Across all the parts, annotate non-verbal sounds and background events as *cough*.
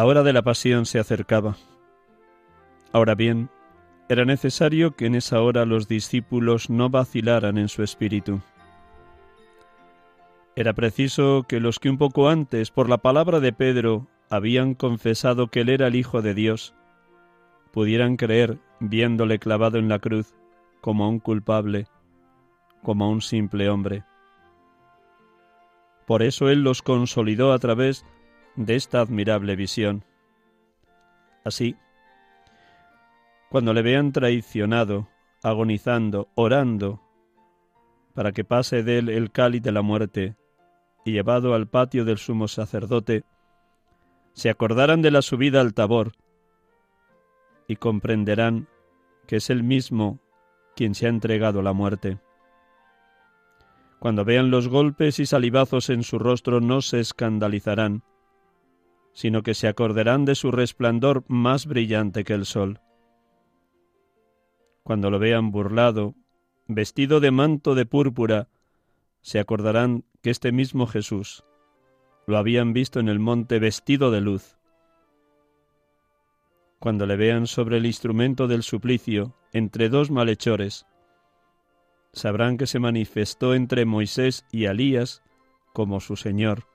La hora de la pasión se acercaba. Ahora bien, era necesario que en esa hora los discípulos no vacilaran en su espíritu. Era preciso que los que un poco antes, por la palabra de Pedro, habían confesado que él era el Hijo de Dios, pudieran creer, viéndole clavado en la cruz, como a un culpable, como a un simple hombre. Por eso él los consolidó a través de esta admirable visión. Así, cuando le vean traicionado, agonizando, orando, para que pase de él el cáliz de la muerte y llevado al patio del sumo sacerdote, se acordarán de la subida al tabor y comprenderán que es él mismo quien se ha entregado a la muerte. Cuando vean los golpes y salivazos en su rostro no se escandalizarán, sino que se acordarán de su resplandor más brillante que el sol. Cuando lo vean burlado, vestido de manto de púrpura, se acordarán que este mismo Jesús lo habían visto en el monte vestido de luz. Cuando le vean sobre el instrumento del suplicio entre dos malhechores, sabrán que se manifestó entre Moisés y Alías como su Señor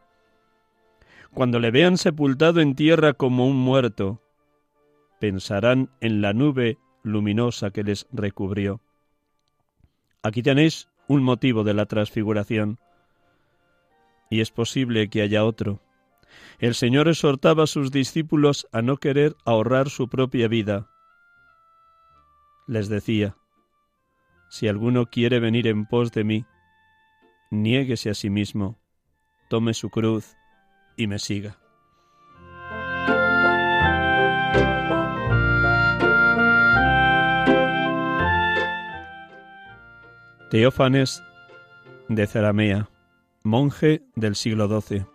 cuando le vean sepultado en tierra como un muerto, pensarán en la nube luminosa que les recubrió. Aquí tenéis un motivo de la transfiguración. Y es posible que haya otro. El Señor exhortaba a sus discípulos a no querer ahorrar su propia vida. Les decía, si alguno quiere venir en pos de mí, niéguese a sí mismo, tome su cruz y me siga. Teófanes de Ceramea, monje del siglo XII.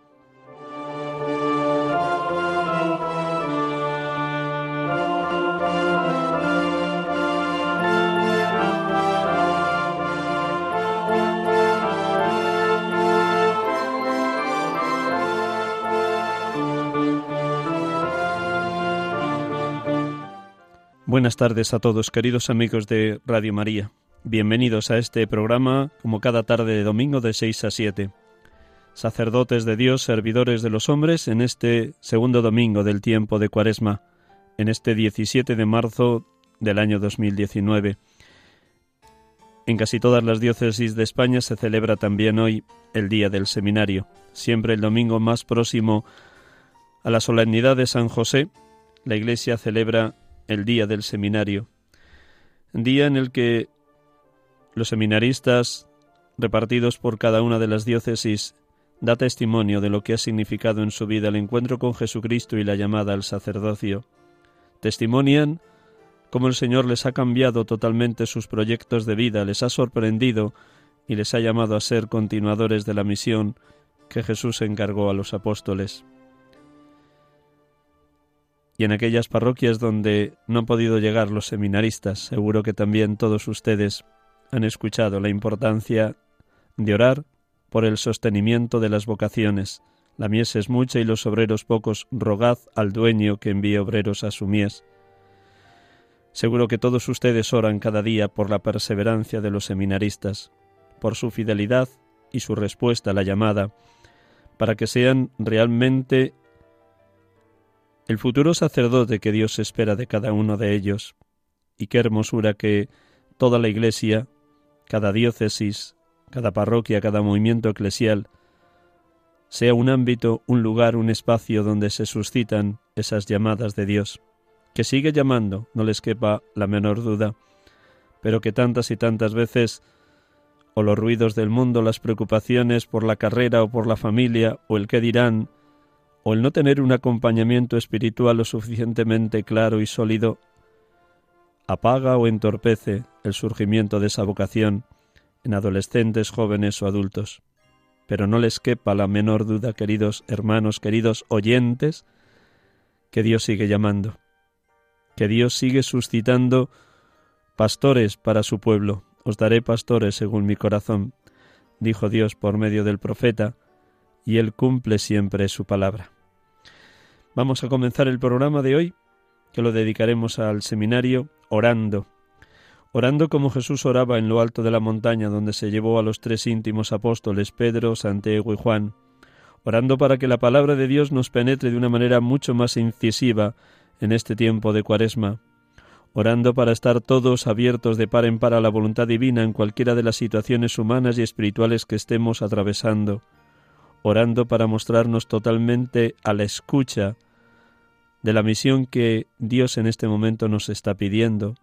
Buenas tardes a todos, queridos amigos de Radio María. Bienvenidos a este programa, como cada tarde de domingo de 6 a 7. Sacerdotes de Dios, servidores de los hombres, en este segundo domingo del tiempo de Cuaresma, en este 17 de marzo del año 2019. En casi todas las diócesis de España se celebra también hoy el Día del Seminario, siempre el domingo más próximo a la solemnidad de San José. La Iglesia celebra el día del seminario, día en el que los seminaristas repartidos por cada una de las diócesis da testimonio de lo que ha significado en su vida el encuentro con Jesucristo y la llamada al sacerdocio. Testimonian cómo el Señor les ha cambiado totalmente sus proyectos de vida, les ha sorprendido y les ha llamado a ser continuadores de la misión que Jesús encargó a los apóstoles. Y en aquellas parroquias donde no han podido llegar los seminaristas, seguro que también todos ustedes han escuchado la importancia de orar por el sostenimiento de las vocaciones. La mies es mucha y los obreros pocos, rogad al dueño que envíe obreros a su mies. Seguro que todos ustedes oran cada día por la perseverancia de los seminaristas, por su fidelidad y su respuesta a la llamada, para que sean realmente el futuro sacerdote que Dios espera de cada uno de ellos. Y qué hermosura que toda la Iglesia, cada diócesis, cada parroquia, cada movimiento eclesial, sea un ámbito, un lugar, un espacio donde se suscitan esas llamadas de Dios que sigue llamando, no les quepa la menor duda, pero que tantas y tantas veces o los ruidos del mundo, las preocupaciones por la carrera o por la familia, o el qué dirán, o el no tener un acompañamiento espiritual lo suficientemente claro y sólido, apaga o entorpece el surgimiento de esa vocación en adolescentes, jóvenes o adultos. Pero no les quepa la menor duda, queridos hermanos, queridos oyentes, que Dios sigue llamando que Dios sigue suscitando pastores para su pueblo. Os daré pastores según mi corazón, dijo Dios por medio del profeta, y Él cumple siempre su palabra. Vamos a comenzar el programa de hoy, que lo dedicaremos al seminario, orando. Orando como Jesús oraba en lo alto de la montaña donde se llevó a los tres íntimos apóstoles Pedro, Santiago y Juan, orando para que la palabra de Dios nos penetre de una manera mucho más incisiva en este tiempo de Cuaresma, orando para estar todos abiertos de par en par a la voluntad divina en cualquiera de las situaciones humanas y espirituales que estemos atravesando, orando para mostrarnos totalmente a la escucha de la misión que Dios en este momento nos está pidiendo,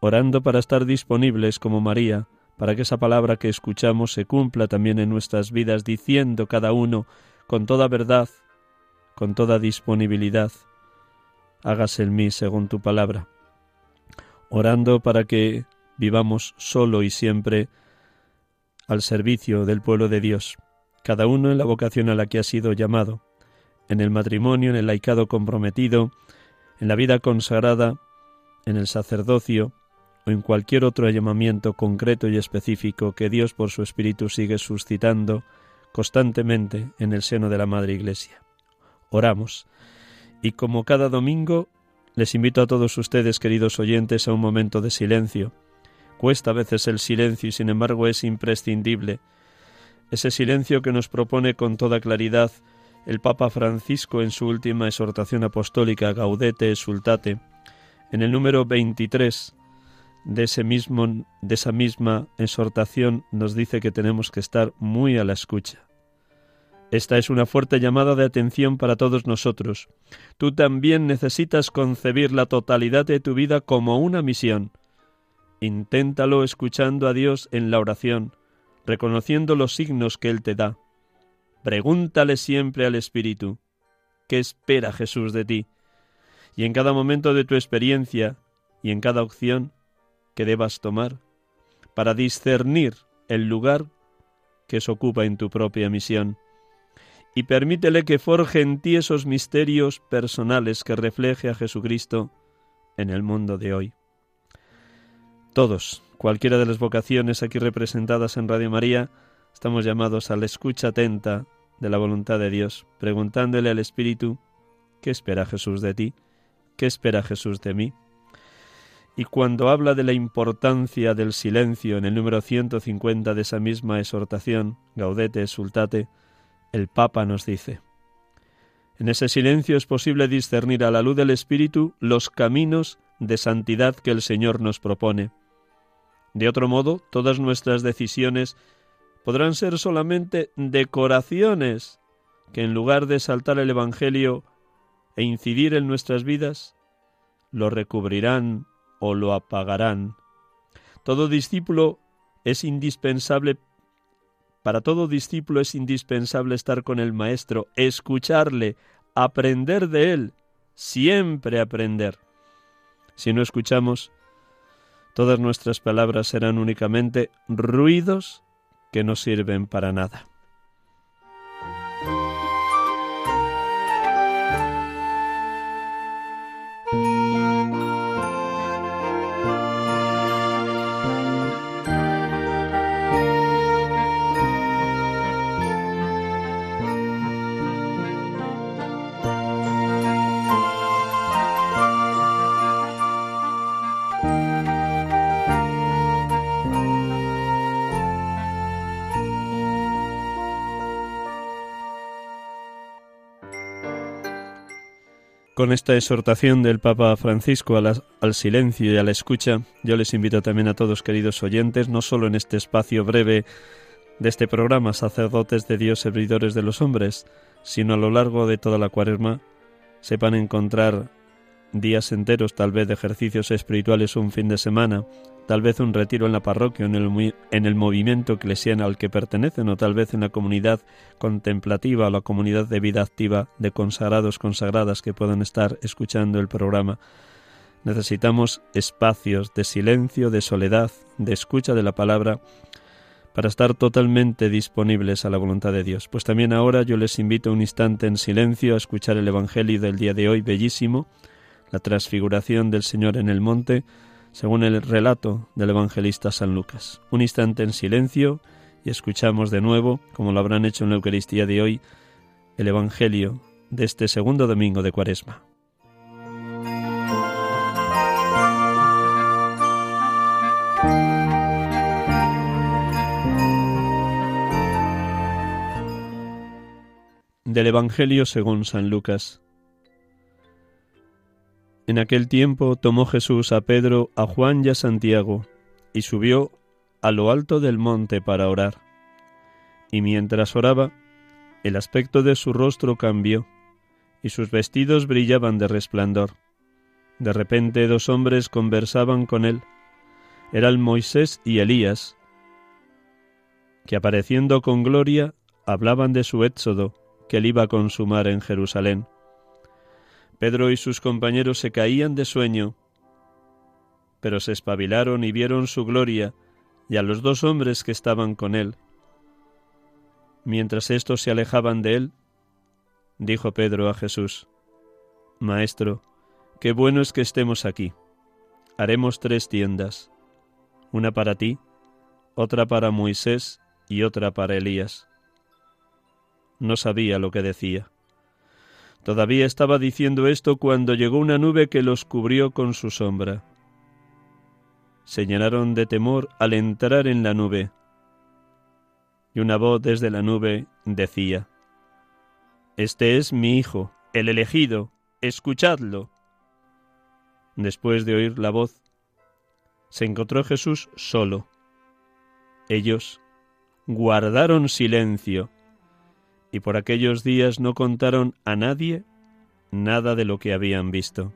orando para estar disponibles como María, para que esa palabra que escuchamos se cumpla también en nuestras vidas, diciendo cada uno con toda verdad, con toda disponibilidad, hágase en mí según tu palabra, orando para que vivamos solo y siempre al servicio del pueblo de Dios, cada uno en la vocación a la que ha sido llamado, en el matrimonio, en el laicado comprometido, en la vida consagrada, en el sacerdocio o en cualquier otro llamamiento concreto y específico que Dios por su Espíritu sigue suscitando constantemente en el seno de la Madre Iglesia. Oramos y como cada domingo, les invito a todos ustedes, queridos oyentes, a un momento de silencio. Cuesta a veces el silencio y sin embargo es imprescindible. Ese silencio que nos propone con toda claridad el Papa Francisco en su última exhortación apostólica Gaudete Exultate, en el número 23 de, ese mismo, de esa misma exhortación nos dice que tenemos que estar muy a la escucha. Esta es una fuerte llamada de atención para todos nosotros. Tú también necesitas concebir la totalidad de tu vida como una misión. Inténtalo escuchando a Dios en la oración, reconociendo los signos que Él te da. Pregúntale siempre al Espíritu, ¿qué espera Jesús de ti? Y en cada momento de tu experiencia y en cada opción que debas tomar, para discernir el lugar que se ocupa en tu propia misión y permítele que forje en ti esos misterios personales que refleje a Jesucristo en el mundo de hoy. Todos, cualquiera de las vocaciones aquí representadas en Radio María, estamos llamados a la escucha atenta de la voluntad de Dios, preguntándole al Espíritu, ¿qué espera Jesús de ti? ¿Qué espera Jesús de mí? Y cuando habla de la importancia del silencio en el número 150 de esa misma exhortación, Gaudete exultate, el Papa nos dice. En ese silencio es posible discernir a la luz del Espíritu los caminos de santidad que el Señor nos propone. De otro modo, todas nuestras decisiones podrán ser solamente decoraciones que en lugar de saltar el Evangelio e incidir en nuestras vidas, lo recubrirán o lo apagarán. Todo discípulo es indispensable para todo discípulo es indispensable estar con el Maestro, escucharle, aprender de él, siempre aprender. Si no escuchamos, todas nuestras palabras serán únicamente ruidos que no sirven para nada. Con esta exhortación del Papa Francisco al silencio y a la escucha, yo les invito también a todos queridos oyentes, no solo en este espacio breve de este programa, sacerdotes de Dios, servidores de los hombres, sino a lo largo de toda la cuaresma, sepan encontrar días enteros tal vez de ejercicios espirituales un fin de semana, tal vez un retiro en la parroquia, en el, en el movimiento eclesiano al que pertenecen, o tal vez en la comunidad contemplativa o la comunidad de vida activa de consagrados, consagradas que puedan estar escuchando el programa. Necesitamos espacios de silencio, de soledad, de escucha de la palabra, para estar totalmente disponibles a la voluntad de Dios. Pues también ahora yo les invito un instante en silencio a escuchar el Evangelio del día de hoy, bellísimo, la transfiguración del Señor en el monte, según el relato del evangelista San Lucas. Un instante en silencio y escuchamos de nuevo, como lo habrán hecho en la Eucaristía de hoy, el Evangelio de este segundo domingo de Cuaresma. Del Evangelio según San Lucas. En aquel tiempo tomó Jesús a Pedro, a Juan y a Santiago, y subió a lo alto del monte para orar. Y mientras oraba, el aspecto de su rostro cambió, y sus vestidos brillaban de resplandor. De repente dos hombres conversaban con él. Eran Moisés y Elías, que apareciendo con gloria hablaban de su éxodo que él iba a consumar en Jerusalén. Pedro y sus compañeros se caían de sueño, pero se espabilaron y vieron su gloria y a los dos hombres que estaban con él. Mientras éstos se alejaban de él, dijo Pedro a Jesús, Maestro, qué bueno es que estemos aquí. Haremos tres tiendas, una para ti, otra para Moisés y otra para Elías. No sabía lo que decía. Todavía estaba diciendo esto cuando llegó una nube que los cubrió con su sombra. Se llenaron de temor al entrar en la nube. Y una voz desde la nube decía, Este es mi Hijo, el elegido, escuchadlo. Después de oír la voz, se encontró Jesús solo. Ellos guardaron silencio y por aquellos días no contaron a nadie nada de lo que habían visto.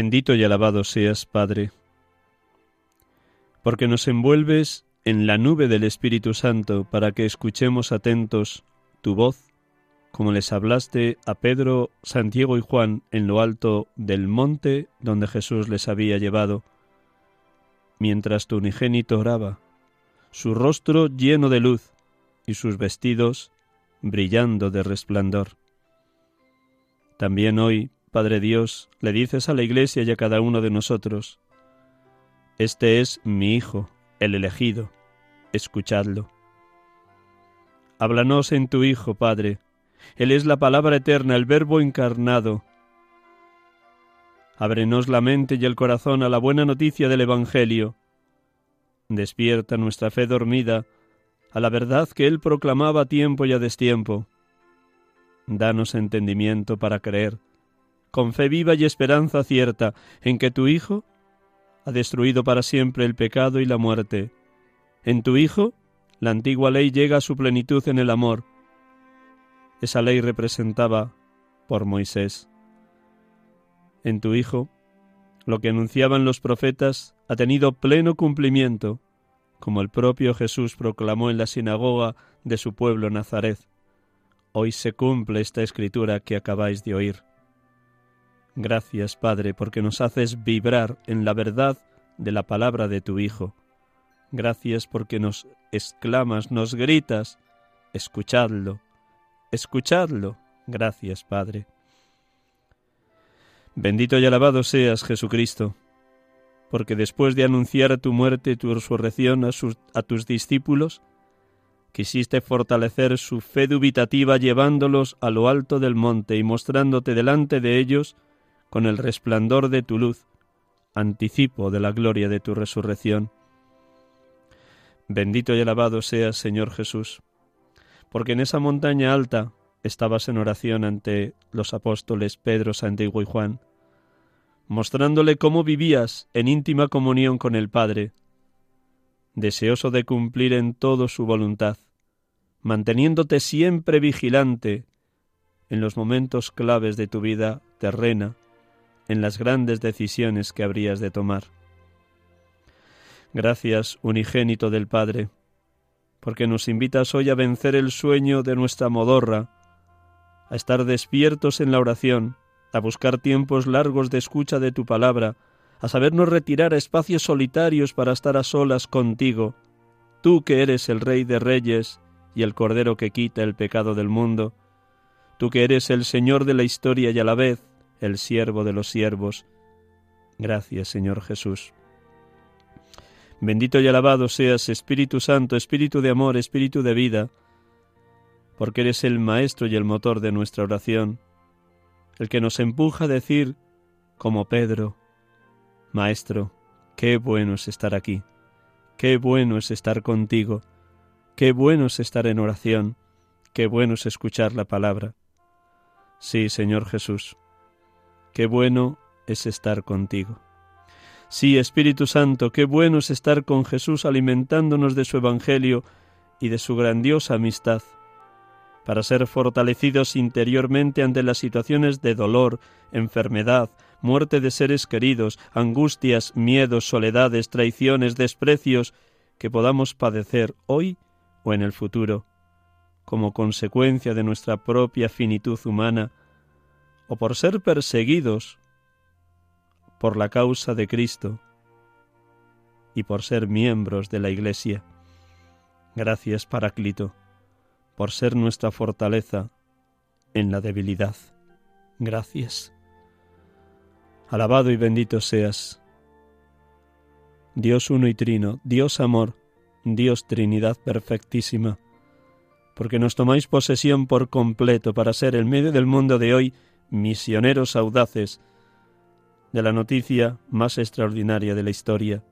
Bendito y alabado seas, Padre, porque nos envuelves en la nube del Espíritu Santo para que escuchemos atentos tu voz, como les hablaste a Pedro, Santiago y Juan en lo alto del monte donde Jesús les había llevado, mientras tu unigénito oraba, su rostro lleno de luz y sus vestidos brillando de resplandor. También hoy, Padre Dios, le dices a la Iglesia y a cada uno de nosotros, Este es mi Hijo, el elegido, escuchadlo. Háblanos en tu Hijo, Padre, Él es la palabra eterna, el Verbo encarnado. Ábrenos la mente y el corazón a la buena noticia del Evangelio. Despierta nuestra fe dormida a la verdad que Él proclamaba a tiempo y a destiempo. Danos entendimiento para creer, con fe viva y esperanza cierta, en que tu Hijo ha destruido para siempre el pecado y la muerte. En tu Hijo, la antigua ley llega a su plenitud en el amor. Esa ley representaba por Moisés. En tu Hijo, lo que anunciaban los profetas ha tenido pleno cumplimiento, como el propio Jesús proclamó en la sinagoga de su pueblo Nazaret. Hoy se cumple esta escritura que acabáis de oír. Gracias, Padre, porque nos haces vibrar en la verdad de la palabra de tu Hijo. Gracias porque nos exclamas, nos gritas, escuchadlo, escuchadlo. Gracias, Padre. Bendito y alabado seas, Jesucristo, porque después de anunciar tu muerte y tu resurrección a, a tus discípulos, quisiste fortalecer su fe dubitativa llevándolos a lo alto del monte y mostrándote delante de ellos con el resplandor de tu luz, anticipo de la gloria de tu resurrección. Bendito y alabado seas, Señor Jesús, porque en esa montaña alta estabas en oración ante los apóstoles Pedro, Santiago y Juan, mostrándole cómo vivías en íntima comunión con el Padre, deseoso de cumplir en todo su voluntad, manteniéndote siempre vigilante en los momentos claves de tu vida terrena en las grandes decisiones que habrías de tomar. Gracias, unigénito del Padre, porque nos invitas hoy a vencer el sueño de nuestra modorra, a estar despiertos en la oración, a buscar tiempos largos de escucha de tu palabra, a sabernos retirar a espacios solitarios para estar a solas contigo, tú que eres el Rey de Reyes y el Cordero que quita el pecado del mundo, tú que eres el Señor de la historia y a la vez el siervo de los siervos. Gracias, Señor Jesús. Bendito y alabado seas, Espíritu Santo, Espíritu de amor, Espíritu de vida, porque eres el Maestro y el motor de nuestra oración, el que nos empuja a decir, como Pedro, Maestro, qué bueno es estar aquí, qué bueno es estar contigo, qué bueno es estar en oración, qué bueno es escuchar la palabra. Sí, Señor Jesús, qué bueno es estar contigo. Sí, Espíritu Santo, qué bueno es estar con Jesús alimentándonos de su Evangelio y de su grandiosa amistad, para ser fortalecidos interiormente ante las situaciones de dolor, enfermedad, muerte de seres queridos, angustias, miedos, soledades, traiciones, desprecios que podamos padecer hoy o en el futuro, como consecuencia de nuestra propia finitud humana, o por ser perseguidos por la causa de Cristo y por ser miembros de la Iglesia. Gracias, Paráclito, por ser nuestra fortaleza en la debilidad. Gracias. Alabado y bendito seas. Dios uno y trino, Dios amor, Dios Trinidad perfectísima, porque nos tomáis posesión por completo para ser el medio del mundo de hoy misioneros audaces de la noticia más extraordinaria de la historia,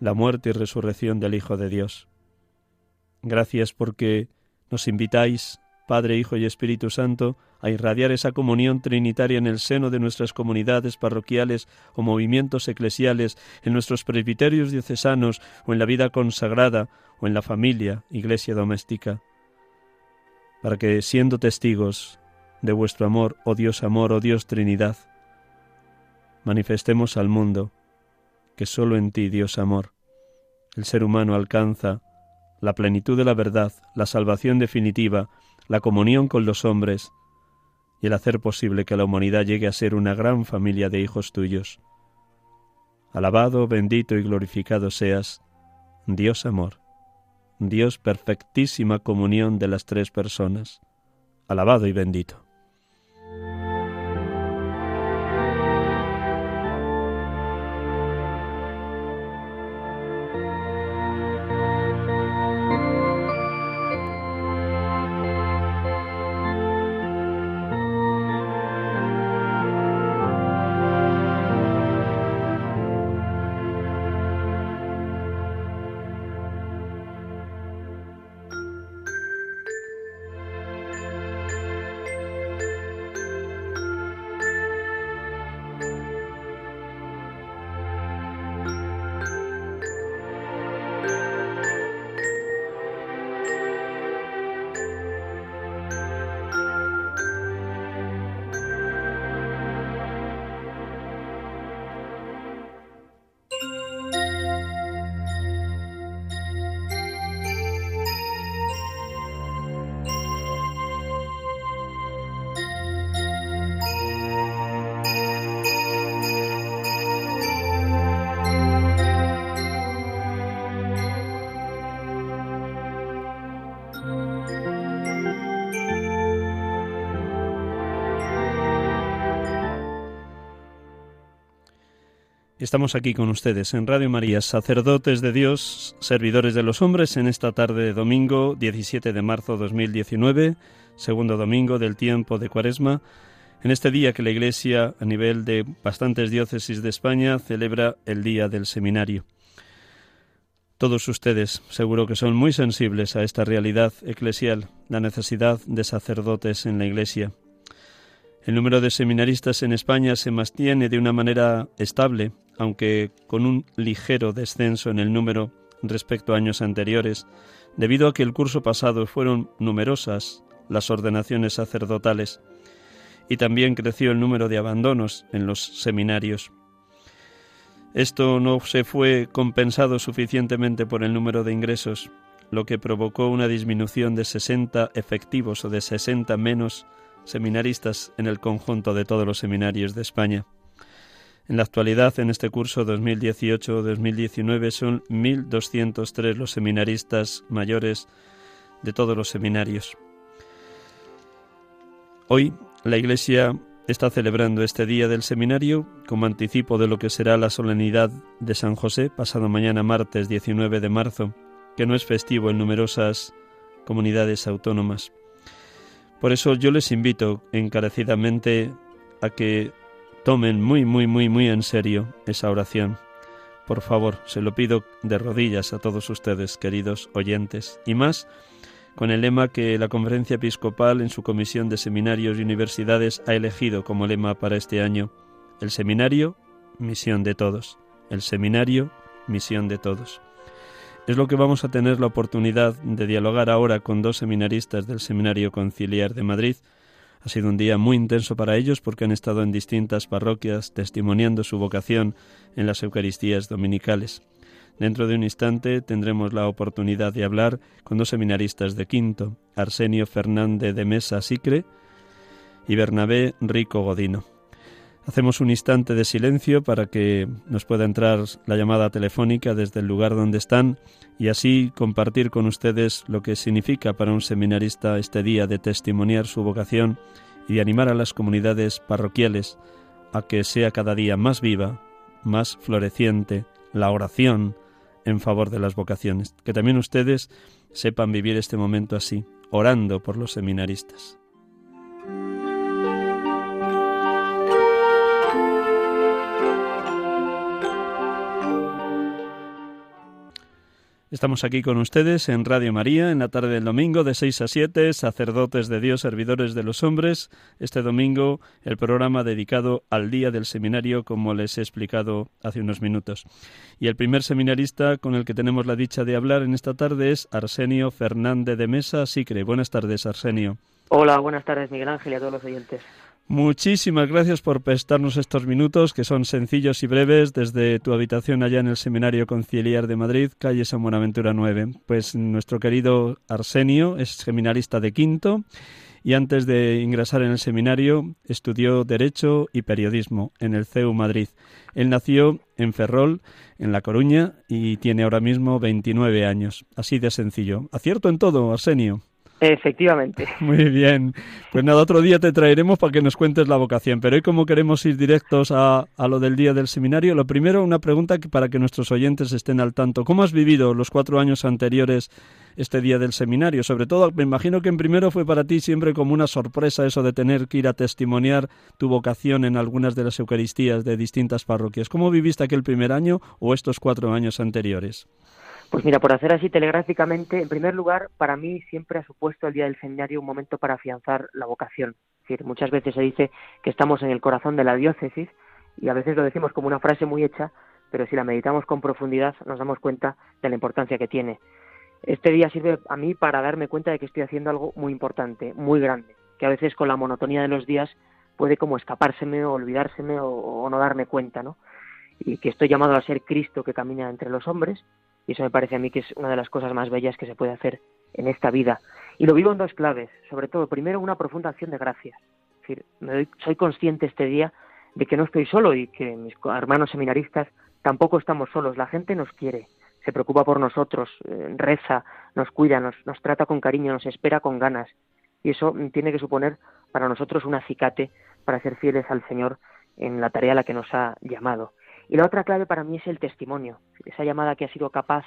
la muerte y resurrección del Hijo de Dios. Gracias porque nos invitáis, Padre, Hijo y Espíritu Santo, a irradiar esa comunión trinitaria en el seno de nuestras comunidades parroquiales o movimientos eclesiales, en nuestros presbiterios diocesanos o en la vida consagrada o en la familia, iglesia doméstica, para que, siendo testigos de vuestro amor, oh Dios amor, oh Dios Trinidad. Manifestemos al mundo que sólo en ti, Dios amor, el ser humano alcanza la plenitud de la verdad, la salvación definitiva, la comunión con los hombres y el hacer posible que la humanidad llegue a ser una gran familia de hijos tuyos. Alabado, bendito y glorificado seas, Dios amor, Dios perfectísima comunión de las tres personas. Alabado y bendito. Estamos aquí con ustedes en Radio María, sacerdotes de Dios, servidores de los hombres, en esta tarde de domingo 17 de marzo 2019, segundo domingo del tiempo de Cuaresma, en este día que la Iglesia, a nivel de bastantes diócesis de España, celebra el Día del Seminario. Todos ustedes seguro que son muy sensibles a esta realidad eclesial, la necesidad de sacerdotes en la Iglesia. El número de seminaristas en España se mantiene de una manera estable, aunque con un ligero descenso en el número respecto a años anteriores, debido a que el curso pasado fueron numerosas las ordenaciones sacerdotales y también creció el número de abandonos en los seminarios. Esto no se fue compensado suficientemente por el número de ingresos, lo que provocó una disminución de 60 efectivos o de 60 menos seminaristas en el conjunto de todos los seminarios de España. En la actualidad, en este curso 2018-2019, son 1.203 los seminaristas mayores de todos los seminarios. Hoy la Iglesia está celebrando este día del seminario como anticipo de lo que será la solemnidad de San José pasado mañana martes 19 de marzo, que no es festivo en numerosas comunidades autónomas. Por eso yo les invito encarecidamente a que tomen muy, muy, muy, muy en serio esa oración. Por favor, se lo pido de rodillas a todos ustedes, queridos oyentes, y más con el lema que la Conferencia Episcopal en su Comisión de Seminarios y Universidades ha elegido como lema para este año. El seminario, misión de todos. El seminario, misión de todos. Es lo que vamos a tener la oportunidad de dialogar ahora con dos seminaristas del Seminario Conciliar de Madrid, ha sido un día muy intenso para ellos porque han estado en distintas parroquias testimoniando su vocación en las Eucaristías dominicales. Dentro de un instante tendremos la oportunidad de hablar con dos seminaristas de quinto, Arsenio Fernández de Mesa Sicre y Bernabé Rico Godino. Hacemos un instante de silencio para que nos pueda entrar la llamada telefónica desde el lugar donde están y así compartir con ustedes lo que significa para un seminarista este día de testimoniar su vocación y de animar a las comunidades parroquiales a que sea cada día más viva, más floreciente la oración en favor de las vocaciones. Que también ustedes sepan vivir este momento así, orando por los seminaristas. Estamos aquí con ustedes en Radio María en la tarde del domingo de 6 a 7, sacerdotes de Dios, servidores de los hombres. Este domingo el programa dedicado al día del seminario, como les he explicado hace unos minutos. Y el primer seminarista con el que tenemos la dicha de hablar en esta tarde es Arsenio Fernández de Mesa Sicre. Buenas tardes, Arsenio. Hola, buenas tardes, Miguel Ángel y a todos los oyentes. Muchísimas gracias por prestarnos estos minutos que son sencillos y breves desde tu habitación allá en el Seminario Conciliar de Madrid, calle San Buenaventura 9. Pues nuestro querido Arsenio es seminarista de quinto y antes de ingresar en el seminario estudió Derecho y Periodismo en el CEU Madrid. Él nació en Ferrol, en La Coruña, y tiene ahora mismo 29 años. Así de sencillo. Acierto en todo, Arsenio. Efectivamente. *laughs* Muy bien. Pues nada, otro día te traeremos para que nos cuentes la vocación. Pero hoy como queremos ir directos a, lo del día del seminario, lo primero, una pregunta que para que nuestros oyentes estén al tanto. ¿Cómo has vivido los cuatro años anteriores este día del seminario? Sobre todo, me imagino que en primero fue para ti siempre como una sorpresa eso de tener que ir a testimoniar tu vocación en algunas de las Eucaristías de distintas parroquias. ¿Cómo viviste aquel primer año o estos cuatro años anteriores? Pues mira, por hacer así telegráficamente, en primer lugar, para mí siempre ha supuesto el día del seminario un momento para afianzar la vocación. Es decir, muchas veces se dice que estamos en el corazón de la diócesis y a veces lo decimos como una frase muy hecha, pero si la meditamos con profundidad nos damos cuenta de la importancia que tiene. Este día sirve a mí para darme cuenta de que estoy haciendo algo muy importante, muy grande, que a veces con la monotonía de los días puede como escapárseme o olvidárseme o, o no darme cuenta, ¿no? Y que estoy llamado a ser Cristo que camina entre los hombres y eso me parece a mí que es una de las cosas más bellas que se puede hacer en esta vida. Y lo vivo en dos claves, sobre todo, primero, una profunda acción de gracias. Es decir, me soy consciente este día de que no estoy solo y que mis hermanos seminaristas tampoco estamos solos. La gente nos quiere, se preocupa por nosotros, eh, reza, nos cuida, nos, nos trata con cariño, nos espera con ganas. Y eso tiene que suponer para nosotros un acicate para ser fieles al Señor en la tarea a la que nos ha llamado. Y la otra clave para mí es el testimonio, esa llamada que ha sido capaz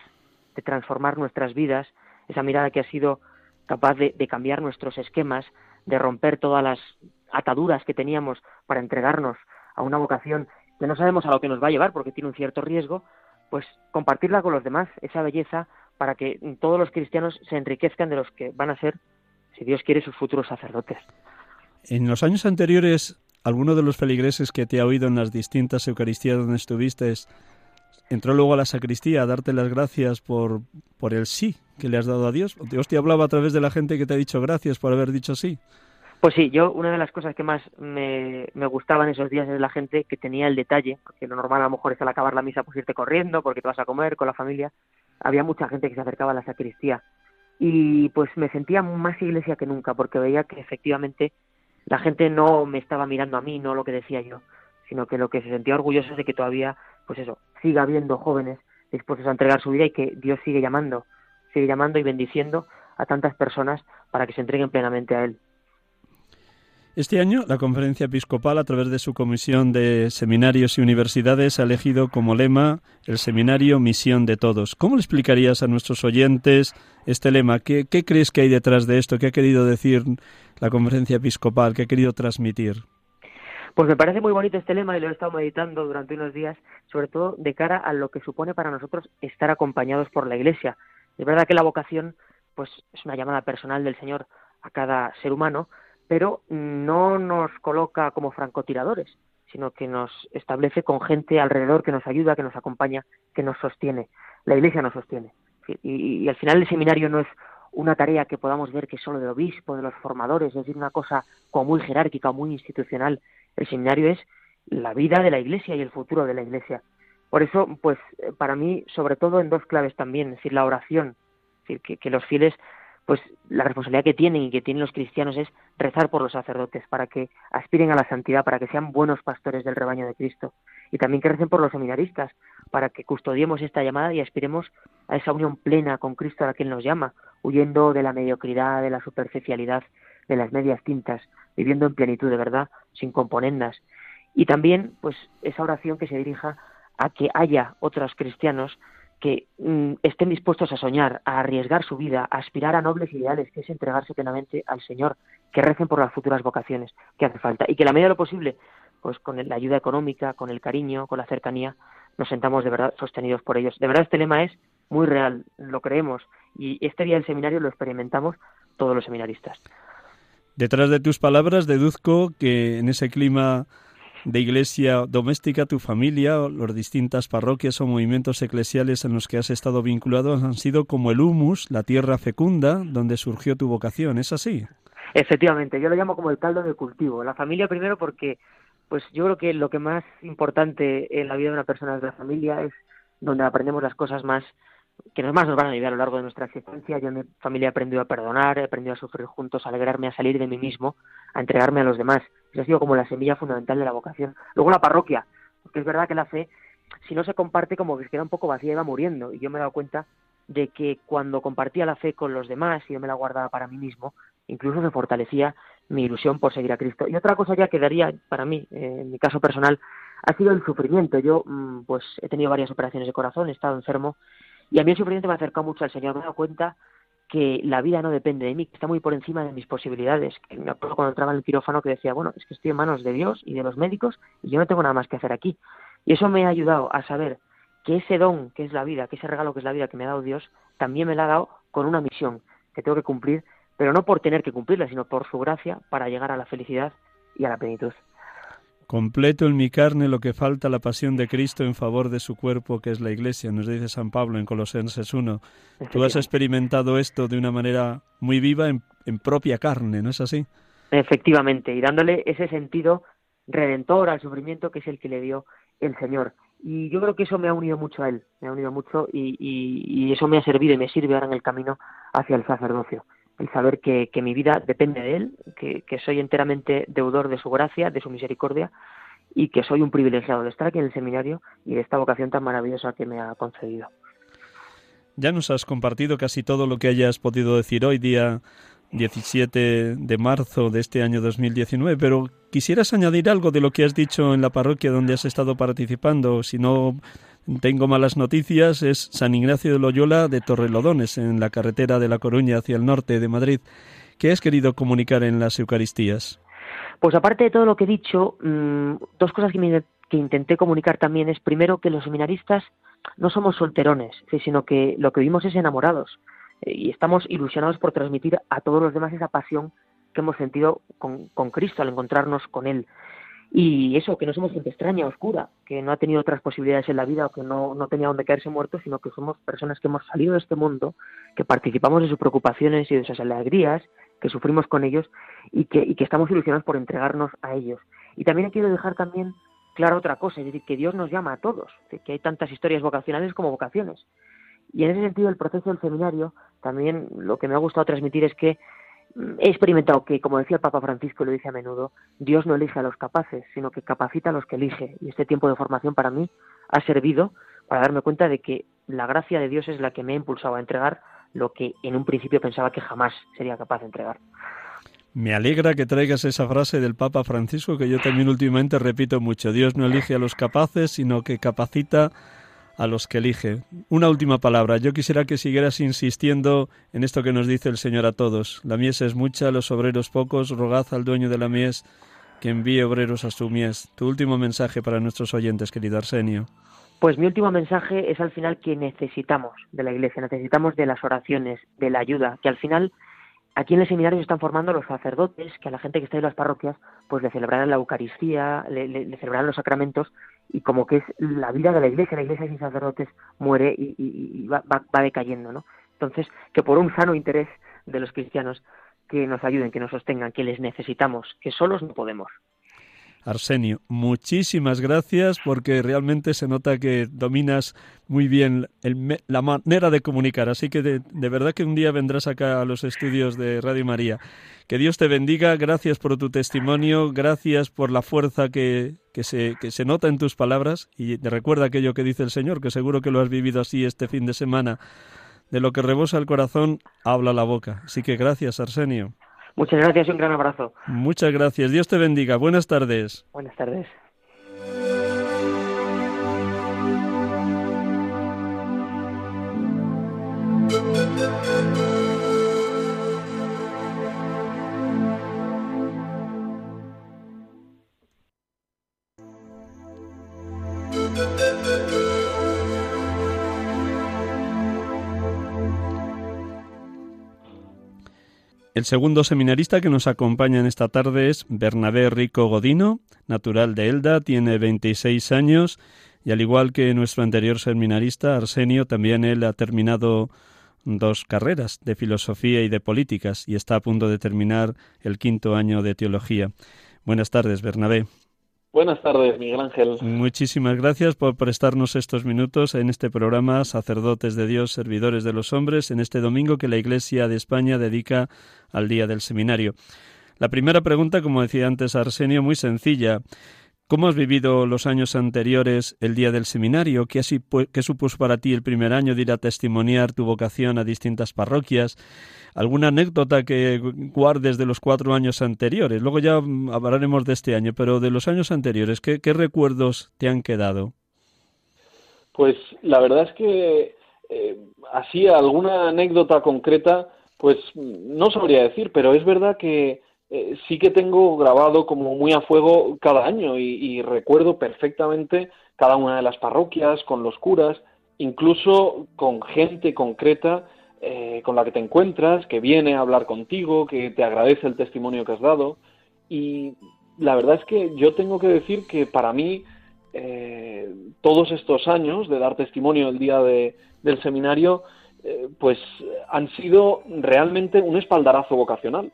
de transformar nuestras vidas, esa mirada que ha sido capaz de, cambiar nuestros esquemas, de romper todas las ataduras que teníamos para entregarnos a una vocación que no sabemos a lo que nos va a llevar porque tiene un cierto riesgo, pues compartirla con los demás, esa belleza, para que todos los cristianos se enriquezcan de los que van a ser, si Dios quiere, sus futuros sacerdotes. En los años anteriores, alguno de los feligreses que te ha oído en las distintas Eucaristías donde estuviste entró luego a la sacristía a darte las gracias por, por el sí que le has dado a Dios. Dios te hablaba a través de la gente que te ha dicho gracias por haber dicho sí. Pues sí, yo una de las cosas que más me, me gustaban esos días es la gente que tenía el detalle, porque lo normal a lo mejor es al acabar la misa pues irte corriendo porque te vas a comer con la familia. Había mucha gente que se acercaba a la sacristía y pues me sentía más iglesia que nunca porque veía que efectivamente la gente no me estaba mirando a mí, no lo que decía yo, sino que lo que se sentía orgulloso es de que todavía, pues eso, siga habiendo jóvenes dispuestos a entregar su vida y que Dios sigue llamando, sigue llamando y bendiciendo a tantas personas para que se entreguen plenamente a Él. Este año, la Conferencia Episcopal, a través de su Comisión de Seminarios y Universidades, ha elegido como lema el Seminario Misión de Todos. ¿Cómo le explicarías a nuestros oyentes este lema? ¿Qué, ¿Qué, crees que hay detrás de esto? ¿Qué ha querido decir la Conferencia Episcopal? ¿Qué ha querido transmitir? Pues me parece muy bonito este lema y lo he estado meditando durante unos días, sobre todo de cara a lo que supone para nosotros estar acompañados por la Iglesia. Es verdad que la vocación pues es una llamada personal del Señor a cada ser humano, pero no nos coloca como francotiradores, sino que nos establece con gente alrededor que nos ayuda, que nos acompaña, que nos sostiene. La Iglesia nos sostiene. Y, y, al final el seminario no es una tarea que podamos ver que es solo del obispo, de los formadores, es decir, una cosa como muy jerárquica, muy institucional. El seminario es la vida de la Iglesia y el futuro de la Iglesia. Por eso, pues, para mí, sobre todo en dos claves también, es decir, la oración, es decir, que los fieles pues la responsabilidad que tienen y que tienen los cristianos es rezar por los sacerdotes para que aspiren a la santidad, para que sean buenos pastores del rebaño de Cristo y también que recen por los seminaristas para que custodiemos esta llamada y aspiremos a esa unión plena con Cristo a la que Él nos llama, huyendo de la mediocridad, de la superficialidad, de las medias tintas, viviendo en plenitud de verdad, sin componendas. Y también, pues, esa oración que se dirija a que haya otros cristianos que mm, estén dispuestos a soñar, a arriesgar su vida, a aspirar a nobles ideales, que es entregarse plenamente al Señor, que recen por las futuras vocaciones que hace falta y que la medida de lo posible, pues con la ayuda económica, con el cariño, con la cercanía, nos sentamos de verdad sostenidos por ellos. De verdad este lema es muy real, lo creemos y este día del seminario lo experimentamos todos los seminaristas. Detrás de tus palabras deduzco que en ese clima de iglesia doméstica, tu familia, las distintas parroquias o movimientos eclesiales en los que has estado vinculado han sido como el humus, la tierra fecunda, donde surgió tu vocación. ¿Es así? Efectivamente, yo lo llamo como el caldo de cultivo. La familia primero porque, pues yo creo que lo que más importante en la vida de una persona es la familia, es donde aprendemos las cosas más que más nos van a ayudar a lo largo de nuestra existencia. Yo en mi familia he aprendido a perdonar, he aprendido a sufrir juntos, a alegrarme, a salir de mí mismo, a entregarme a los demás. Ha sido como la semilla fundamental de la vocación. Luego la parroquia, porque es verdad que la fe, si no se comparte, como que queda un poco vacía y va muriendo. Y yo me he dado cuenta de que cuando compartía la fe con los demás y yo me la guardaba para mí mismo, incluso se fortalecía mi ilusión por seguir a Cristo. Y otra cosa ya que daría para mí, eh, en mi caso personal, ha sido el sufrimiento. Yo, mm, pues, he tenido varias operaciones de corazón, he estado enfermo y a mí el sufrimiento me ha acercado mucho al Señor. Me he dado cuenta que la vida no depende de mí, que está muy por encima de mis posibilidades. Me acuerdo cuando entraba en el quirófano que decía, bueno, es que estoy en manos de Dios y de los médicos y yo no tengo nada más que hacer aquí. Y eso me ha ayudado a saber que ese don que es la vida, que ese regalo que es la vida que me ha dado Dios, también me la ha dado con una misión que tengo que cumplir, pero no por tener que cumplirla, sino por su gracia para llegar a la felicidad y a la plenitud. Completo en mi carne lo que falta la pasión de Cristo en favor de su cuerpo, que es la Iglesia, nos dice San Pablo en Colosenses 1. Tú has experimentado esto de una manera muy viva en, en, propia carne, ¿no es así? Efectivamente, y dándole ese sentido redentor al sufrimiento que es el que le dio el Señor. Y yo creo que eso me ha unido mucho a Él, me ha unido mucho y, y, y eso me ha servido y me sirve ahora en el camino hacia el sacerdocio el saber que, que mi vida depende de Él, que, que, soy enteramente deudor de su gracia, de su misericordia y que soy un privilegiado de estar aquí en el seminario y de esta vocación tan maravillosa que me ha concedido. Ya nos has compartido casi todo lo que hayas podido decir hoy, día 17 de marzo de este año 2019, pero quisieras añadir algo de lo que has dicho en la parroquia donde has estado participando. Si no tengo malas noticias, es San Ignacio de Loyola de Torrelodones, en la carretera de La Coruña hacia el norte de Madrid. ¿Qué has querido comunicar en las Eucaristías? Pues aparte de todo lo que he dicho, mm, dos cosas que, que intenté comunicar también es, primero, que los seminaristas no somos solterones, sino que lo que vimos es enamorados eh, y estamos ilusionados por transmitir a todos los demás esa pasión que hemos sentido con Cristo al encontrarnos con Él. Y eso, que no somos gente extraña, oscura, que no ha tenido otras posibilidades en la vida o que no, no tenía donde caerse muerto, sino que somos personas que hemos salido de este mundo, que participamos de sus preocupaciones y de sus alegrías, que sufrimos con ellos y que, y que estamos ilusionados por entregarnos a ellos. Y también quiero dejar también claro otra cosa, es decir, que Dios nos llama a todos, que hay tantas historias vocacionales como vocaciones. Y en ese sentido, el proceso del seminario, también lo que me ha gustado transmitir es que he experimentado que, como decía el Papa Francisco, lo dice a menudo, Dios no elige a los capaces, sino que capacita a los que elige. Y este tiempo de formación para mí ha servido para darme cuenta de que la gracia de Dios es la que me ha impulsado a entregar lo que en un principio pensaba que jamás sería capaz de entregar. Me alegra que traigas esa frase del Papa Francisco que yo también últimamente repito mucho. Dios no elige a los capaces, sino que capacita a los que elige. Una última palabra. Yo quisiera que siguieras insistiendo en esto que nos dice el Señor a todos. La mies es mucha, los obreros pocos. Rogad al dueño de la mies que envíe obreros a su mies. Tu último mensaje para nuestros oyentes, querido Arsenio. Pues mi último mensaje es al final que necesitamos de la Iglesia, necesitamos de las oraciones, de la ayuda, que al final Aquí en el seminario se están formando los sacerdotes que a la gente que está en las parroquias pues le celebrarán la Eucaristía, le, celebrarán los sacramentos y como que es la vida de la iglesia, la iglesia sin sacerdotes muere y, va, va, decayendo, ¿no? Entonces, que por un sano interés de los cristianos que nos ayuden, que nos sostengan, que les necesitamos, que solos no podemos. Arsenio, muchísimas gracias porque realmente se nota que dominas muy bien la manera de comunicar. Así que de, verdad que un día vendrás acá a los estudios de Radio María. Que Dios te bendiga, gracias por tu testimonio, gracias por la fuerza que, que, se, que se nota en tus palabras y te recuerda aquello que dice el Señor, que seguro que lo has vivido así este fin de semana. De lo que rebosa el corazón, habla la boca. Así que gracias, Arsenio. Muchas gracias y un gran abrazo. Muchas gracias. Dios te bendiga. Buenas tardes. Buenas tardes. El segundo seminarista que nos acompaña en esta tarde es Bernabé Rico Godino, natural de Elda, tiene 26 años y al igual que nuestro anterior seminarista, Arsenio, también él ha terminado dos carreras de filosofía y de políticas y está a punto de terminar el quinto año de teología. Buenas tardes, Bernabé. Buenas tardes, Miguel Ángel. Muchísimas gracias por prestarnos estos minutos en este programa Sacerdotes de Dios, Servidores de los Hombres, en este domingo que la Iglesia de España dedica al Día del Seminario. La primera pregunta, como decía antes Arsenio, muy sencilla. ¿Cómo has vivido los años anteriores el día del seminario? ¿Qué, así, ¿Qué supuso para ti el primer año de ir a testimoniar tu vocación a distintas parroquias? alguna anécdota que guardes de los cuatro años anteriores. Luego ya hablaremos de este año, pero de los años anteriores, ¿qué, recuerdos te han quedado? Pues la verdad es que eh, así alguna anécdota concreta, pues no sabría decir, pero es verdad que eh, sí que tengo grabado como muy a fuego cada año y recuerdo perfectamente cada una de las parroquias, con los curas, incluso con gente concreta eh, con la que te encuentras, que viene a hablar contigo, que te agradece el testimonio que has dado. Y la verdad es que yo tengo que decir que para mí eh, todos estos años de dar testimonio el día del seminario, pues han sido realmente un espaldarazo vocacional,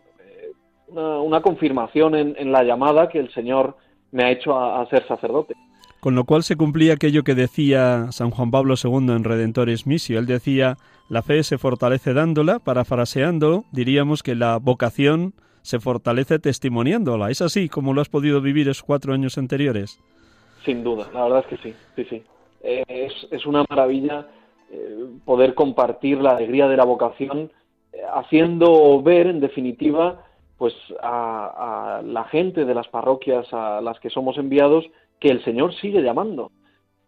una, confirmación en, la llamada que el Señor me ha hecho a ser sacerdote. Con lo cual se cumplía aquello que decía San Juan Pablo II en Redentores Missio. Él decía, la fe se fortalece dándola, parafraseando, diríamos que la vocación se fortalece testimoniándola. ¿Es así como lo has podido vivir esos cuatro años anteriores? Sin duda, la verdad es que sí, sí, sí. Eh, es, una maravilla eh, poder compartir la alegría de la vocación haciendo ver, en definitiva, pues a, la gente de las parroquias a las que somos enviados que el Señor sigue llamando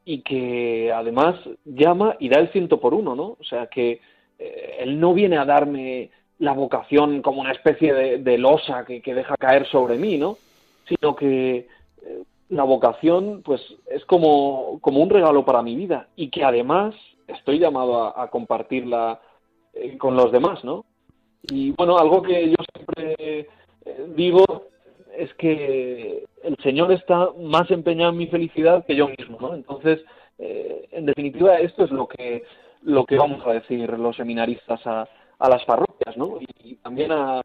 y que además llama y da el ciento por uno, ¿no? O sea que eh, Él no viene a darme la vocación como una especie de, losa que, deja caer sobre mí, ¿no? Sino que eh, la vocación, pues, es como, como un regalo para mi vida y que además estoy llamado a, compartirla eh, con los demás, ¿no? Y bueno, algo que yo siempre eh, digo es que el Señor está más empeñado en mi felicidad que yo mismo, ¿no? Entonces, en definitiva, esto es lo que lo que vamos a decir los seminaristas a, a las parroquias, ¿no? Y, también a,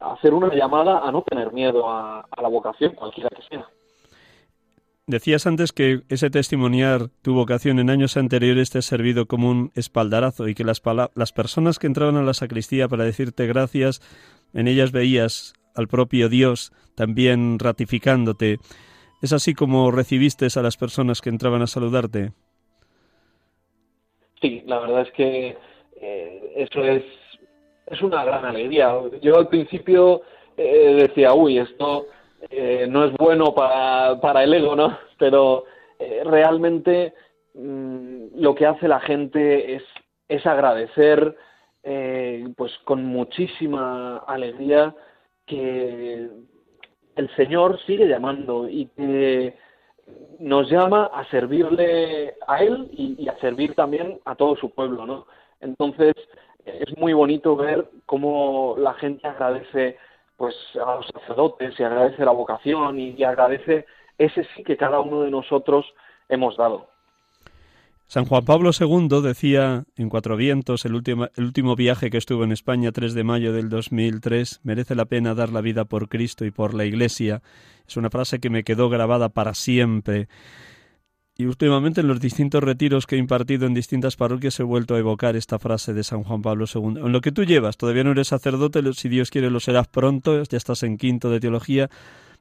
hacer una llamada a no tener miedo a, la vocación, cualquiera que sea. Decías antes que ese testimoniar tu vocación en años anteriores te ha servido como un espaldarazo y que las, las personas que entraban a la sacristía para decirte gracias, en ellas veías al propio Dios también ratificándote. ¿Es así como recibiste a las personas que entraban a saludarte? Sí, la verdad es que eh, eso es es una gran alegría. Yo al principio eh, decía, uy, esto eh, no es bueno para, para, el ego, ¿no? Pero eh, realmente mm, lo que hace la gente es, es agradecer, pues con muchísima alegría, que el Señor sigue llamando y que nos llama a servirle a Él y, y a servir también a todo su pueblo, ¿no? Entonces, es muy bonito ver cómo la gente agradece pues a los sacerdotes y agradece la vocación y, agradece ese sí que cada uno de nosotros hemos dado. San Juan Pablo II decía en Cuatro Vientos, el último, el último viaje que estuvo en España, 3 de mayo del 2003, merece la pena dar la vida por Cristo y por la Iglesia. Es una frase que me quedó grabada para siempre. Y últimamente en los distintos retiros que he impartido en distintas parroquias he vuelto a evocar esta frase de San Juan Pablo II. En lo que tú llevas, todavía no eres sacerdote, si Dios quiere lo serás pronto, ya estás en quinto de teología,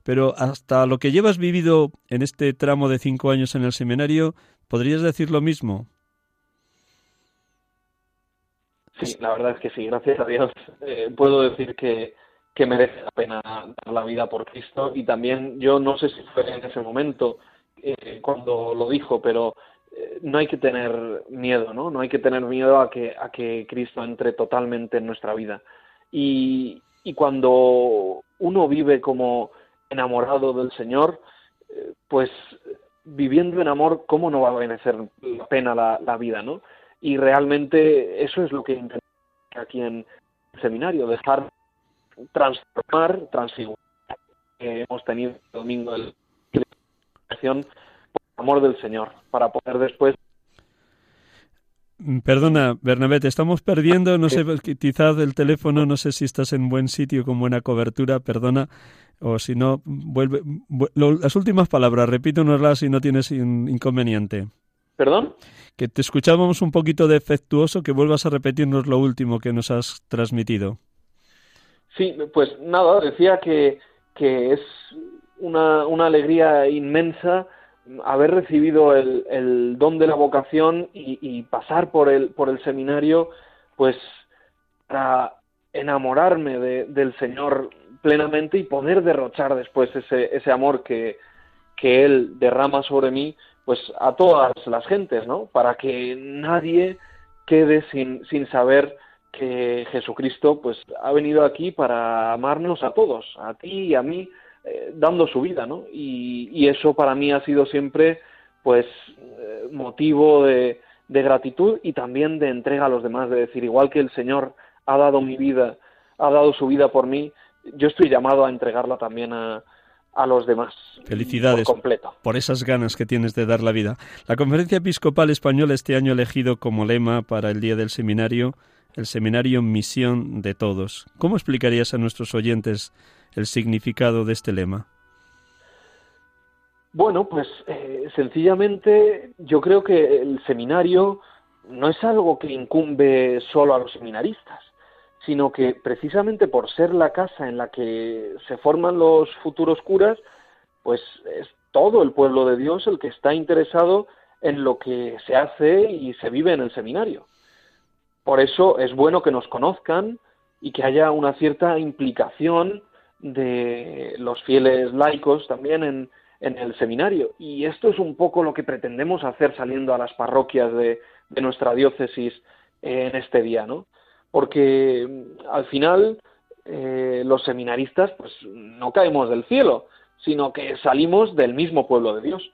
pero hasta lo que llevas vivido en este tramo de cinco años en el seminario, ¿podrías decir lo mismo? Sí, la verdad es que sí, gracias a Dios. Eh, puedo decir que, que merece la pena dar la vida por Cristo y también yo no sé si fue en ese momento eh, cuando lo dijo, pero eh, no hay que tener miedo, ¿no? No hay que tener miedo a que, a que Cristo entre totalmente en nuestra vida. Y, y cuando uno vive como enamorado del Señor, eh, pues viviendo en amor, ¿cómo no va a merecer la pena la, vida, no? Y realmente eso es lo que intentamos aquí en el seminario, dejar transformar, transfigurar que hemos tenido el domingo del por amor del Señor, para poder después mm, Perdona, Bernabé, te estamos perdiendo, no sé, quizás el teléfono, no sé si estás en buen sitio con buena cobertura, perdona, o si no, vuelve, las últimas palabras, repítonoslas si no tienes inconveniente. ¿Perdón? Que te escuchábamos un poquito defectuoso, que vuelvas a repetirnos lo último que nos has transmitido. Sí, pues nada, decía que, que es una, una alegría inmensa haber recibido el, el, don de la vocación y, pasar por el, por el seminario, pues para enamorarme del Señor plenamente y poder derrochar después ese, ese amor que, que Él derrama sobre mí, pues a todas las gentes, ¿no? Para que nadie quede sin, sin saber que Jesucristo pues ha venido aquí para amarnos a todos, a ti y a mí, eh, dando su vida, ¿no? Y, eso para mí ha sido siempre, pues, eh, motivo de, gratitud y también de entrega a los demás, de decir, igual que el Señor ha dado mi vida, ha dado su vida por mí, yo estoy llamado a entregarla también a, a los demás. Felicidades por, completo. por esas ganas que tienes de dar la vida. La Conferencia Episcopal Española este año ha elegido como lema para el Día del Seminario el Seminario Misión de Todos. ¿Cómo explicarías a nuestros oyentes el significado de este lema? Bueno, pues eh, sencillamente yo creo que el seminario no es algo que incumbe solo a los seminaristas, sino que precisamente por ser la casa en la que se forman los futuros curas, pues es todo el pueblo de Dios el que está interesado en lo que se hace y se vive en el seminario. Por eso es bueno que nos conozcan, y que haya una cierta implicación de los fieles laicos también en, en el seminario. Y esto es un poco lo que pretendemos hacer saliendo a las parroquias de, de nuestra diócesis en este día, ¿no? Porque mm, al final eh, los seminaristas pues no caemos del cielo, sino que salimos del mismo pueblo de Dios.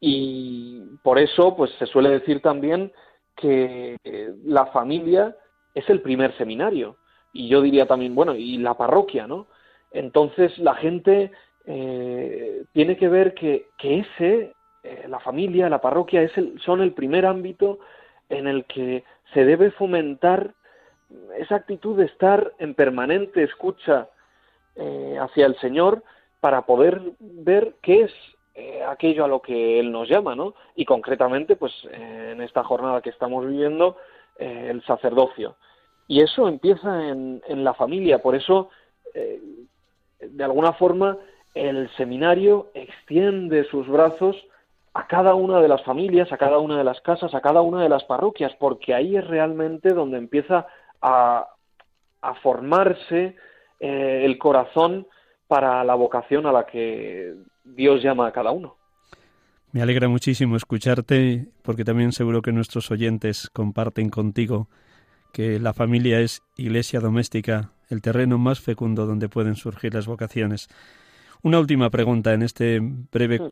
Y por eso pues se suele decir también que la familia es el primer seminario. Y yo diría también, bueno, y la parroquia, ¿no? Entonces la gente eh, tiene que ver que, ese, eh, la familia, la parroquia, es el, son el primer ámbito en el que se debe fomentar esa actitud de estar en permanente escucha eh, hacia el Señor para poder ver qué es aquello a lo que Él nos llama, ¿no? Y concretamente, pues en esta jornada que estamos viviendo, el sacerdocio. Y eso empieza en, en la familia, por eso, de alguna forma, el seminario extiende sus brazos a cada una de las familias, a cada una de las casas, a cada una de las parroquias, porque ahí es realmente donde empieza a, formarse eh, el corazón para la vocación a la que Dios llama a cada uno. Me alegra muchísimo escucharte, porque también seguro que nuestros oyentes comparten contigo que la familia es iglesia doméstica, el terreno más fecundo donde pueden surgir las vocaciones. Una última pregunta en este breve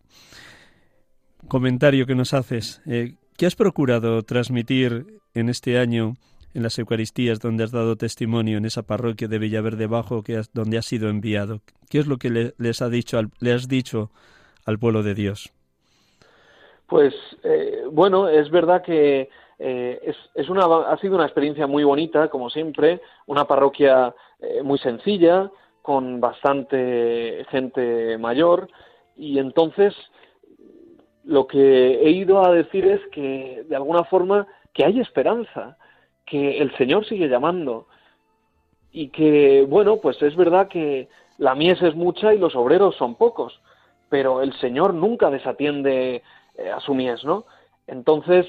comentario que nos haces. Eh, ¿Qué has procurado transmitir en este año en las Eucaristías donde has dado testimonio en esa parroquia de Villaverde Bajo que donde has sido enviado? ¿Qué es lo que les ha dicho le has dicho al pueblo de Dios? Pues eh, bueno, es verdad que eh, es, una, ha sido una experiencia muy bonita, como siempre, una parroquia muy sencilla, con bastante gente mayor y entonces lo que he ido a decir es que de alguna forma que hay esperanza, que el Señor sigue llamando y que bueno, pues es verdad que la mies es mucha y los obreros son pocos, pero el Señor nunca desatiende eh, a su mies, ¿no? Entonces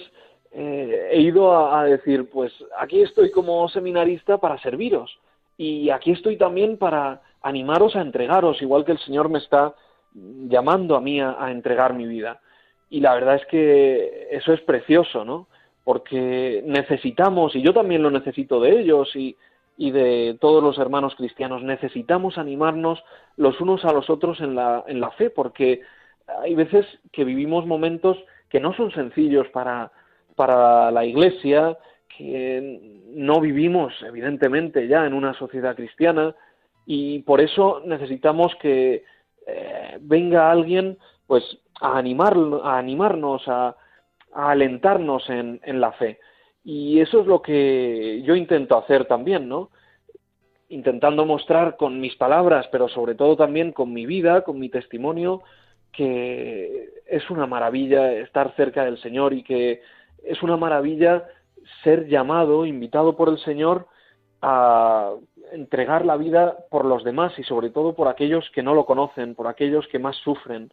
eh, he ido a, a decir, pues aquí estoy como seminarista para serviros y aquí estoy también para animaros a entregaros, igual que el Señor me está llamando a mí a, entregar mi vida. Y la verdad es que eso es precioso, ¿no? Porque necesitamos, y yo también lo necesito de ellos y, y de todos los hermanos cristianos, necesitamos animarnos los unos a los otros en la, en la fe, porque hay veces que vivimos momentos que no son sencillos para, para la Iglesia, que no vivimos, evidentemente, ya en una sociedad cristiana y por eso necesitamos que eh, venga alguien pues a, animar, a animarnos, a, alentarnos en, en, la fe. Y eso es lo que yo intento hacer también, ¿no? Intentando mostrar con mis palabras, pero sobre todo también con mi vida, con mi testimonio, que es una maravilla estar cerca del Señor y que es una maravilla ser llamado, invitado por el Señor a entregar la vida por los demás y sobre todo por aquellos que no lo conocen, por aquellos que más sufren,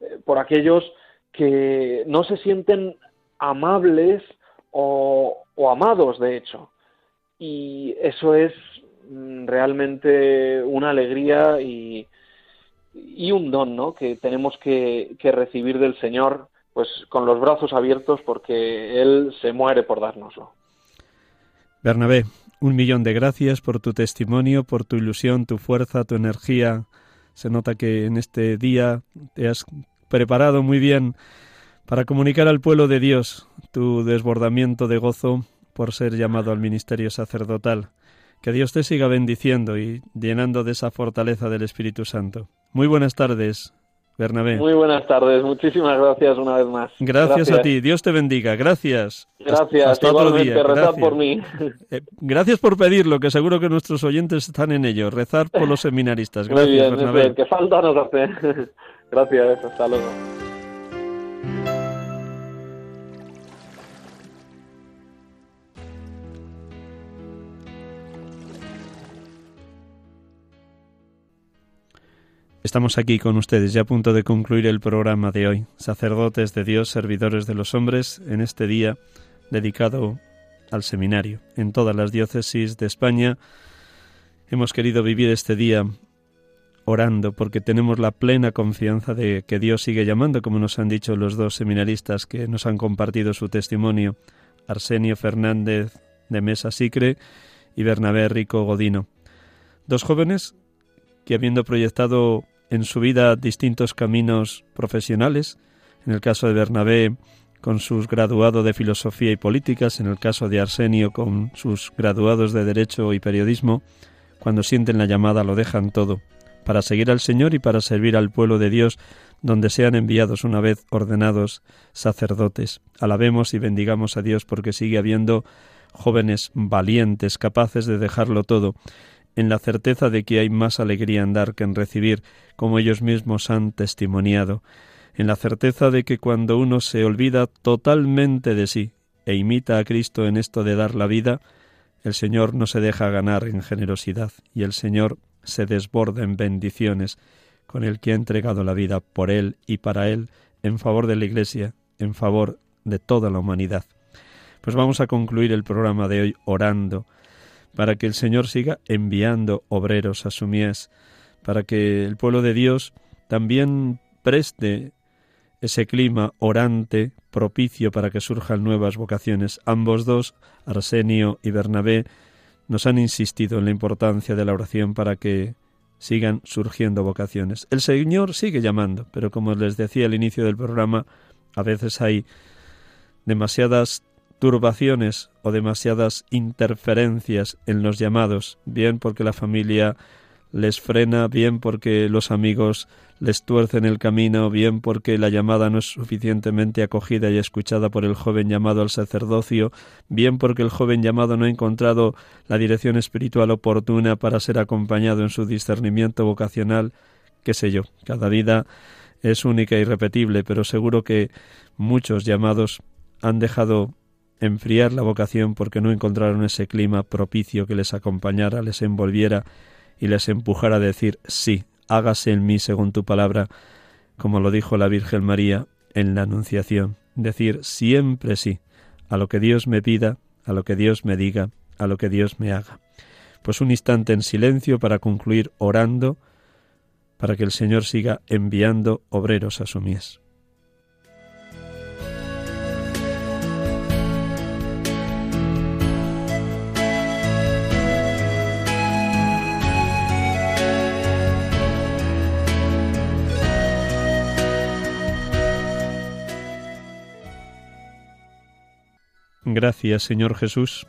eh, por aquellos que no se sienten amables o, amados, de hecho. Y eso es mm, realmente una alegría y, y un don, ¿no? Que tenemos que, que recibir del Señor pues con los brazos abiertos porque Él se muere por dárnoslo. Bernabé, un millón de gracias por tu testimonio, por tu ilusión, tu fuerza, tu energía. Se nota que en este día te has preparado muy bien para comunicar al pueblo de Dios tu desbordamiento de gozo por ser llamado al ministerio sacerdotal. Que Dios te siga bendiciendo y llenando de esa fortaleza del Espíritu Santo. Muy buenas tardes, Bernabé. Muy buenas tardes, muchísimas gracias una vez más. Gracias, a ti, Dios te bendiga, gracias. Gracias, Hasta otro día. Por mí. Eh, gracias por pedirlo, que seguro que nuestros oyentes están en ello, rezar por los seminaristas. Gracias, Muy bien, que falta nos hace. *laughs* gracias, hasta luego. Estamos aquí con ustedes ya a punto de concluir el programa de hoy, sacerdotes de Dios, servidores de los hombres, en este día dedicado al seminario. En todas las diócesis de España Hemos querido vivir este día orando porque tenemos la plena confianza de que Dios sigue llamando, como nos han dicho los dos seminaristas que nos han compartido su testimonio, Arsenio Fernández de Mesa Sicre y Bernabé Rico Godino. Dos jóvenes que habiendo proyectado en su vida distintos caminos profesionales, en el caso de Bernabé con sus graduados de Filosofía y Políticas, en el caso de Arsenio con sus graduados de Derecho y Periodismo, cuando sienten la llamada lo dejan todo. Para seguir al Señor y para servir al pueblo de Dios, donde sean enviados una vez ordenados sacerdotes. Alabemos y bendigamos a Dios porque sigue habiendo jóvenes valientes, capaces de dejarlo todo, en la certeza de que hay más alegría en dar que en recibir, como ellos mismos han testimoniado, en la certeza de que cuando uno se olvida totalmente de sí e imita a Cristo en esto de dar la vida, el Señor no se deja ganar en generosidad y el Señor se desborda en bendiciones con el que ha entregado la vida por Él y para Él en favor de la Iglesia, en favor de toda la humanidad. Pues vamos a concluir el programa de hoy orando para que el Señor siga enviando obreros a su mies, para que el pueblo de Dios también preste ese clima orante propicio para que surjan nuevas vocaciones. Ambos dos, Arsenio y Bernabé, nos han insistido en la importancia de la oración para que sigan surgiendo vocaciones. El Señor sigue llamando, pero como les decía al inicio del programa, a veces hay demasiadas turbaciones o demasiadas interferencias en los llamados, bien porque la familia les frena, bien porque los amigos les tuercen el camino, bien porque la llamada no es suficientemente acogida y escuchada por el joven llamado al sacerdocio, bien porque el joven llamado no ha encontrado la dirección espiritual oportuna para ser acompañado en su discernimiento vocacional, qué sé yo, cada vida es única y irrepetible, pero seguro que muchos llamados han dejado enfriar la vocación porque no encontraron ese clima propicio que les acompañara, les envolviera y les empujara a decir sí, hágase en mí según tu palabra, como lo dijo la Virgen María en la Anunciación, decir siempre sí a lo que Dios me pida, a lo que Dios me diga, a lo que Dios me haga. Pues un instante en silencio para concluir orando, para que el Señor siga enviando obreros a su mies. Gracias, Señor Jesús,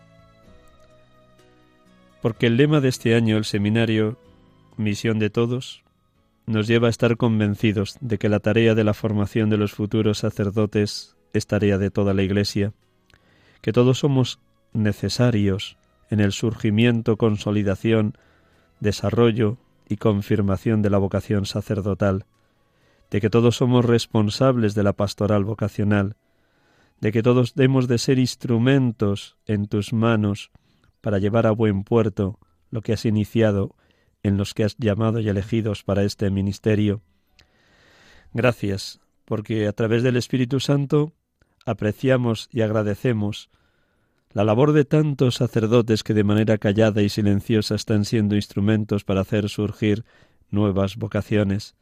porque el lema de este año, el seminario Misión de Todos, nos lleva a estar convencidos de que la tarea de la formación de los futuros sacerdotes es tarea de toda la Iglesia, que todos somos necesarios en el surgimiento, consolidación, desarrollo y confirmación de la vocación sacerdotal, de que todos somos responsables de la pastoral vocacional, de que todos demos de ser instrumentos en tus manos para llevar a buen puerto lo que has iniciado en los que has llamado y elegidos para este ministerio. Gracias, porque a través del Espíritu Santo apreciamos y agradecemos la labor de tantos sacerdotes que de manera callada y silenciosa están siendo instrumentos para hacer surgir nuevas vocaciones.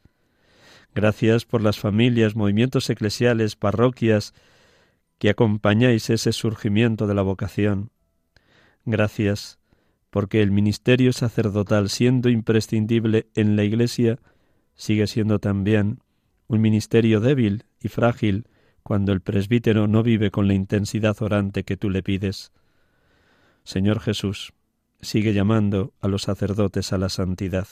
Gracias por las familias, movimientos eclesiales, parroquias, que acompañáis ese surgimiento de la vocación. Gracias, porque el ministerio sacerdotal, siendo imprescindible en la Iglesia, sigue siendo también un ministerio débil y frágil cuando el presbítero no vive con la intensidad orante que tú le pides. Señor Jesús, sigue llamando a los sacerdotes a la santidad.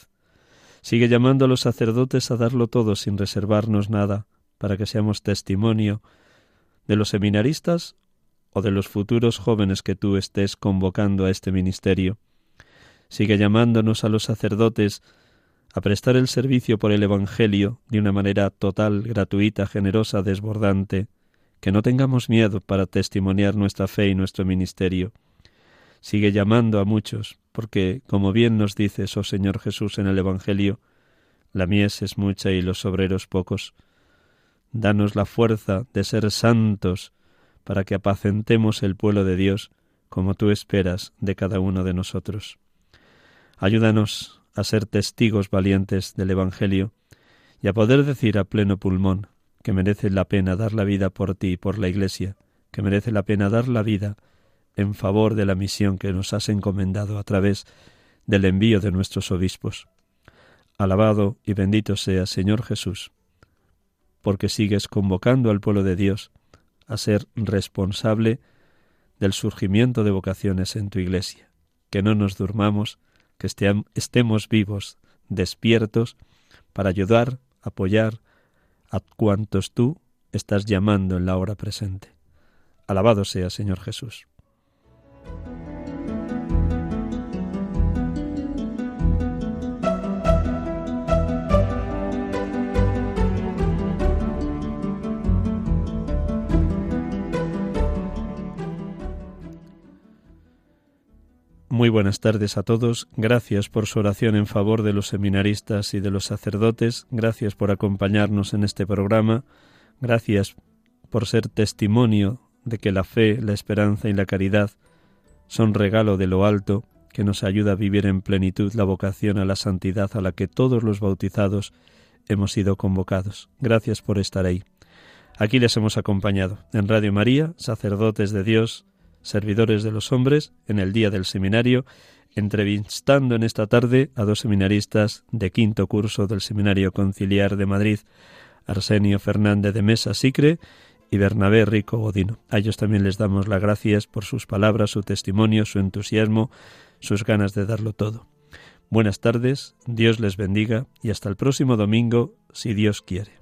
Sigue llamando a los sacerdotes a darlo todo sin reservarnos nada, para que seamos testimonio de los seminaristas o de los futuros jóvenes que tú estés convocando a este ministerio. Sigue llamándonos a los sacerdotes a prestar el servicio por el Evangelio de una manera total, gratuita, generosa, desbordante, que no tengamos miedo para testimoniar nuestra fe y nuestro ministerio. Sigue llamando a muchos, porque, como bien nos dices, oh Señor Jesús, en el Evangelio, la mies es mucha y los obreros pocos. Danos la fuerza de ser santos para que apacentemos el pueblo de Dios como tú esperas de cada uno de nosotros. Ayúdanos a ser testigos valientes del Evangelio y a poder decir a pleno pulmón que merece la pena dar la vida por ti y por la Iglesia, que merece la pena dar la vida en favor de la misión que nos has encomendado a través del envío de nuestros obispos. Alabado y bendito sea, Señor Jesús, porque sigues convocando al pueblo de Dios a ser responsable del surgimiento de vocaciones en tu Iglesia. Que no nos durmamos, que estemos vivos, despiertos, para ayudar, apoyar a cuantos tú estás llamando en la hora presente. Alabado sea, Señor Jesús. Muy buenas tardes a todos. Gracias por su oración en favor de los seminaristas y de los sacerdotes. Gracias por acompañarnos en este programa. Gracias por ser testimonio de que la fe, la esperanza y la caridad son regalo de lo alto que nos ayuda a vivir en plenitud la vocación a la santidad a la que todos los bautizados hemos sido convocados. Gracias por estar ahí. Aquí les hemos acompañado en Radio María, sacerdotes de Dios, servidores de los hombres, en el día del seminario, entrevistando en esta tarde a dos seminaristas de quinto curso del Seminario Conciliar de Madrid, Arsenio Fernández de Mesa Sicre y Bernabé Rico Godino. A ellos también les damos las gracias por sus palabras, su testimonio, su entusiasmo, sus ganas de darlo todo. Buenas tardes, Dios les bendiga y hasta el próximo domingo, si Dios quiere.